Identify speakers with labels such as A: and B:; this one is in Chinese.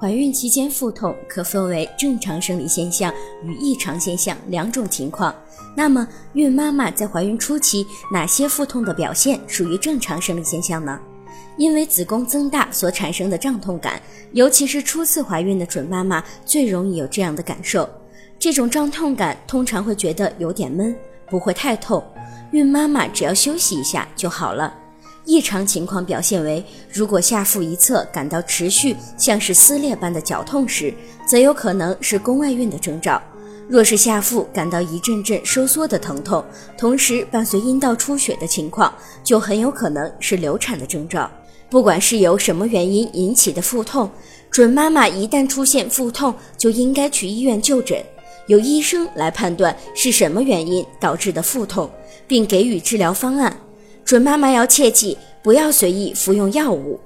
A: 怀孕期间腹痛可分为正常生理现象与异常现象两种情况。那么，孕妈妈在怀孕初期哪些腹痛的表现属于正常生理现象呢？因为子宫增大所产生的胀痛感，尤其是初次怀孕的准妈妈最容易有这样的感受。这种胀痛感通常会觉得有点闷，不会太痛，孕妈妈只要休息一下就好了。异常情况表现为，如果下腹一侧感到持续像是撕裂般的绞痛时，则有可能是宫外孕的征兆；若是下腹感到一阵阵收缩的疼痛，同时伴随阴道出血的情况，就很有可能是流产的征兆。不管是由什么原因引起的腹痛，准妈妈一旦出现腹痛，就应该去医院就诊，由医生来判断是什么原因导致的腹痛，并给予治疗方案。准妈妈要切记，不要随意服用药物。